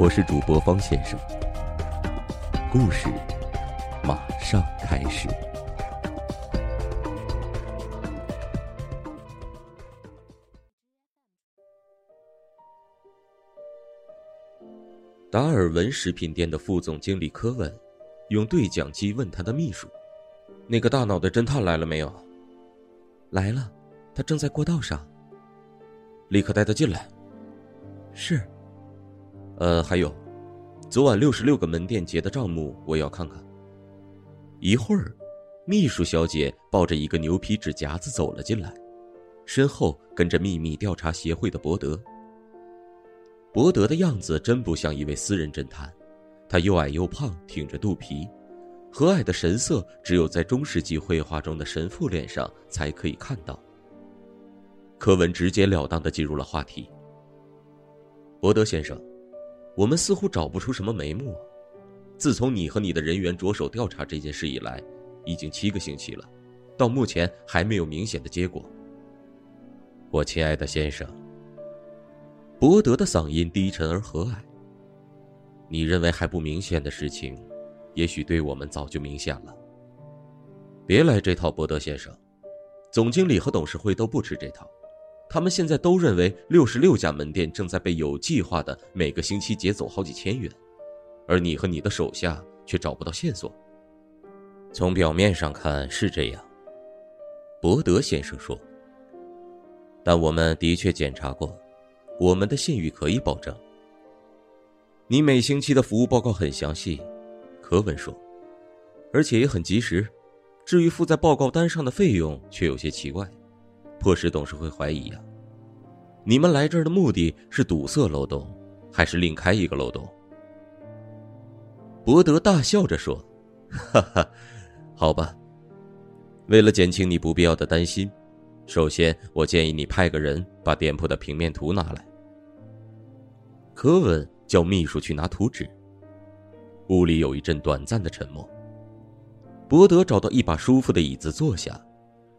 我是主播方先生，故事马上开始。达尔文食品店的副总经理科文，用对讲机问他的秘书：“那个大脑的侦探来了没有？”“来了，他正在过道上。”“立刻带他进来。”“是。”“呃，还有，昨晚六十六个门店结的账目，我要看看。”一会儿，秘书小姐抱着一个牛皮纸夹子走了进来，身后跟着秘密调查协会的伯德。伯德的样子真不像一位私人侦探，他又矮又胖，挺着肚皮，和蔼的神色只有在中世纪绘画中的神父脸上才可以看到。柯文直截了当的进入了话题。伯德先生，我们似乎找不出什么眉目。自从你和你的人员着手调查这件事以来，已经七个星期了，到目前还没有明显的结果。我亲爱的先生。伯德的嗓音低沉而和蔼。你认为还不明显的事情，也许对我们早就明显了。别来这套，伯德先生。总经理和董事会都不吃这套，他们现在都认为六十六家门店正在被有计划的每个星期劫走好几千元，而你和你的手下却找不到线索。从表面上看是这样，伯德先生说。但我们的确检查过。我们的信誉可以保证。你每星期的服务报告很详细，柯文说，而且也很及时。至于附在报告单上的费用，却有些奇怪，迫使董事会怀疑呀。你们来这儿的目的是堵塞漏洞，还是另开一个漏洞？伯德大笑着说：“哈哈，好吧。为了减轻你不必要的担心，首先我建议你派个人把店铺的平面图拿来。”柯文叫秘书去拿图纸。屋里有一阵短暂的沉默。伯德找到一把舒服的椅子坐下，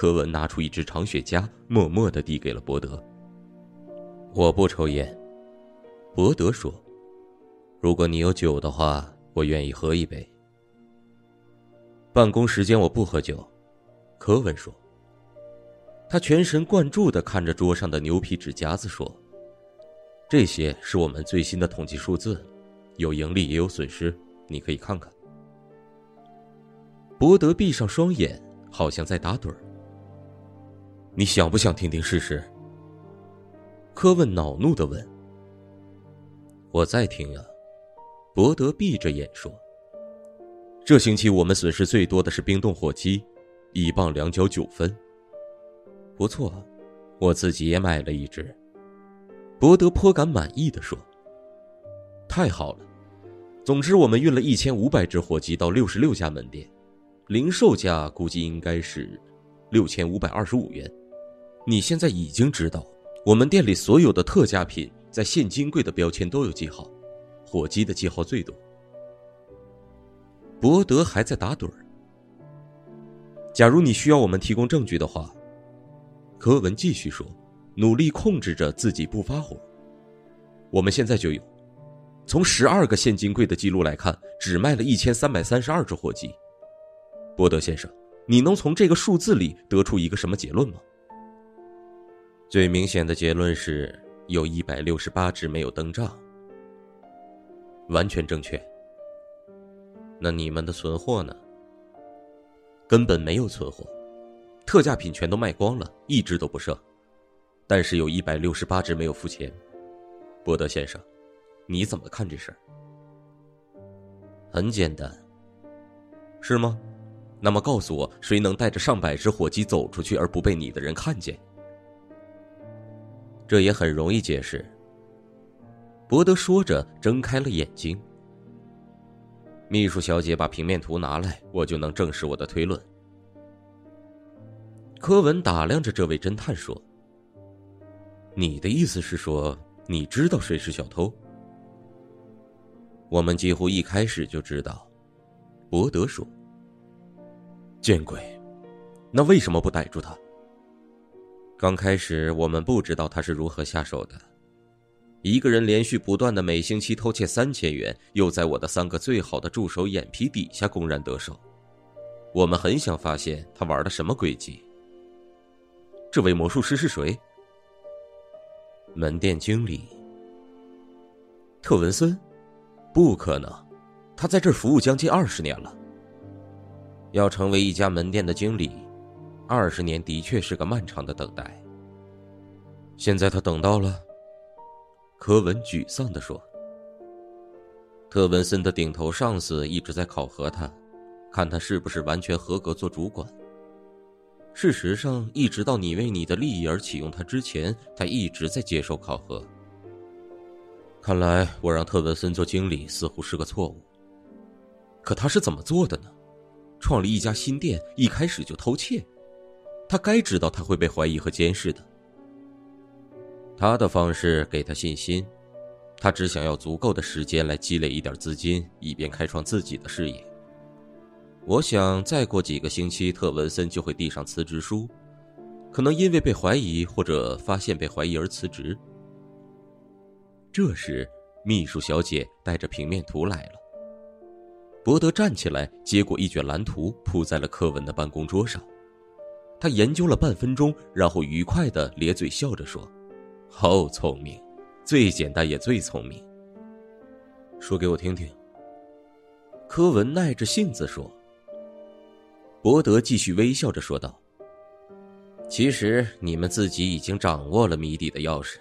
柯文拿出一支长雪茄，默默的递给了伯德。我不抽烟，伯德说。如果你有酒的话，我愿意喝一杯。办公时间我不喝酒，柯文说。他全神贯注的看着桌上的牛皮纸夹子说。这些是我们最新的统计数字，有盈利也有损失，你可以看看。伯德闭上双眼，好像在打盹儿。你想不想听听试试？科问恼怒的问。我在听呀，伯德闭着眼说。这星期我们损失最多的是冰冻火鸡，一磅两角九分。不错，我自己也买了一只。伯德颇感满意的说：“太好了，总之我们运了一千五百只火鸡到六十六家门店，零售价估计应该是六千五百二十五元。你现在已经知道，我们店里所有的特价品在现金柜的标签都有记号，火鸡的记号最多。”伯德还在打盹儿。假如你需要我们提供证据的话，柯文继续说。努力控制着自己不发火。我们现在就有，从十二个现金柜的记录来看，只卖了一千三百三十二只火鸡。波德先生，你能从这个数字里得出一个什么结论吗？最明显的结论是有一百六十八只没有登账。完全正确。那你们的存货呢？根本没有存货，特价品全都卖光了，一只都不剩。但是有一百六十八只没有付钱，波德先生，你怎么看这事儿？很简单，是吗？那么告诉我，谁能带着上百只火鸡走出去而不被你的人看见？这也很容易解释。伯德说着，睁开了眼睛，秘书小姐把平面图拿来，我就能证实我的推论。柯文打量着这位侦探说：“你的意思是说，你知道谁是小偷？”我们几乎一开始就知道。伯德说：“见鬼，那为什么不逮住他？”刚开始我们不知道他是如何下手的。一个人连续不断的每星期偷窃三千元，又在我的三个最好的助手眼皮底下公然得手，我们很想发现他玩的什么诡计。这位魔术师是谁？门店经理特文森？不可能，他在这儿服务将近二十年了。要成为一家门店的经理，二十年的确是个漫长的等待。现在他等到了。柯文沮丧地说：“特文森的顶头上司一直在考核他，看他是不是完全合格做主管。事实上，一直到你为你的利益而启用他之前，他一直在接受考核。看来我让特文森做经理似乎是个错误。可他是怎么做的呢？创立一家新店，一开始就偷窃，他该知道他会被怀疑和监视的。”他的方式给他信心，他只想要足够的时间来积累一点资金，以便开创自己的事业。我想再过几个星期，特文森就会递上辞职书，可能因为被怀疑或者发现被怀疑而辞职。这时，秘书小姐带着平面图来了。伯德站起来，接过一卷蓝图，铺在了柯文的办公桌上。他研究了半分钟，然后愉快的咧嘴笑着说。好聪明，最简单也最聪明。说给我听听。柯文耐着性子说。伯德继续微笑着说道：“其实你们自己已经掌握了谜底的钥匙。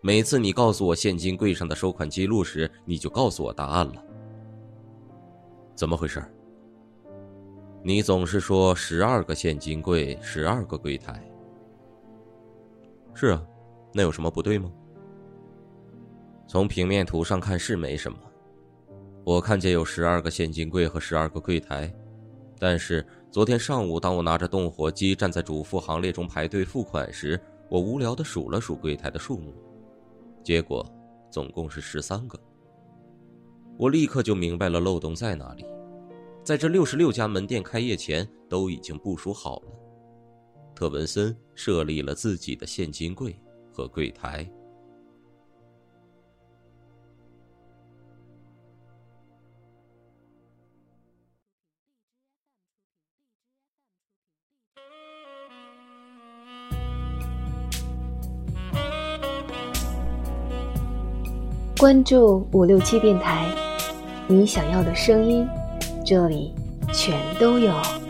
每次你告诉我现金柜上的收款记录时，你就告诉我答案了。怎么回事？你总是说十二个现金柜，十二个柜台。是啊。”那有什么不对吗？从平面图上看是没什么，我看见有十二个现金柜和十二个柜台，但是昨天上午当我拿着动火机站在主妇行列中排队付款时，我无聊的数了数柜台的数目，结果总共是十三个。我立刻就明白了漏洞在哪里，在这六十六家门店开业前都已经部署好了，特文森设立了自己的现金柜。和柜台。关注五六七电台，你想要的声音，这里全都有。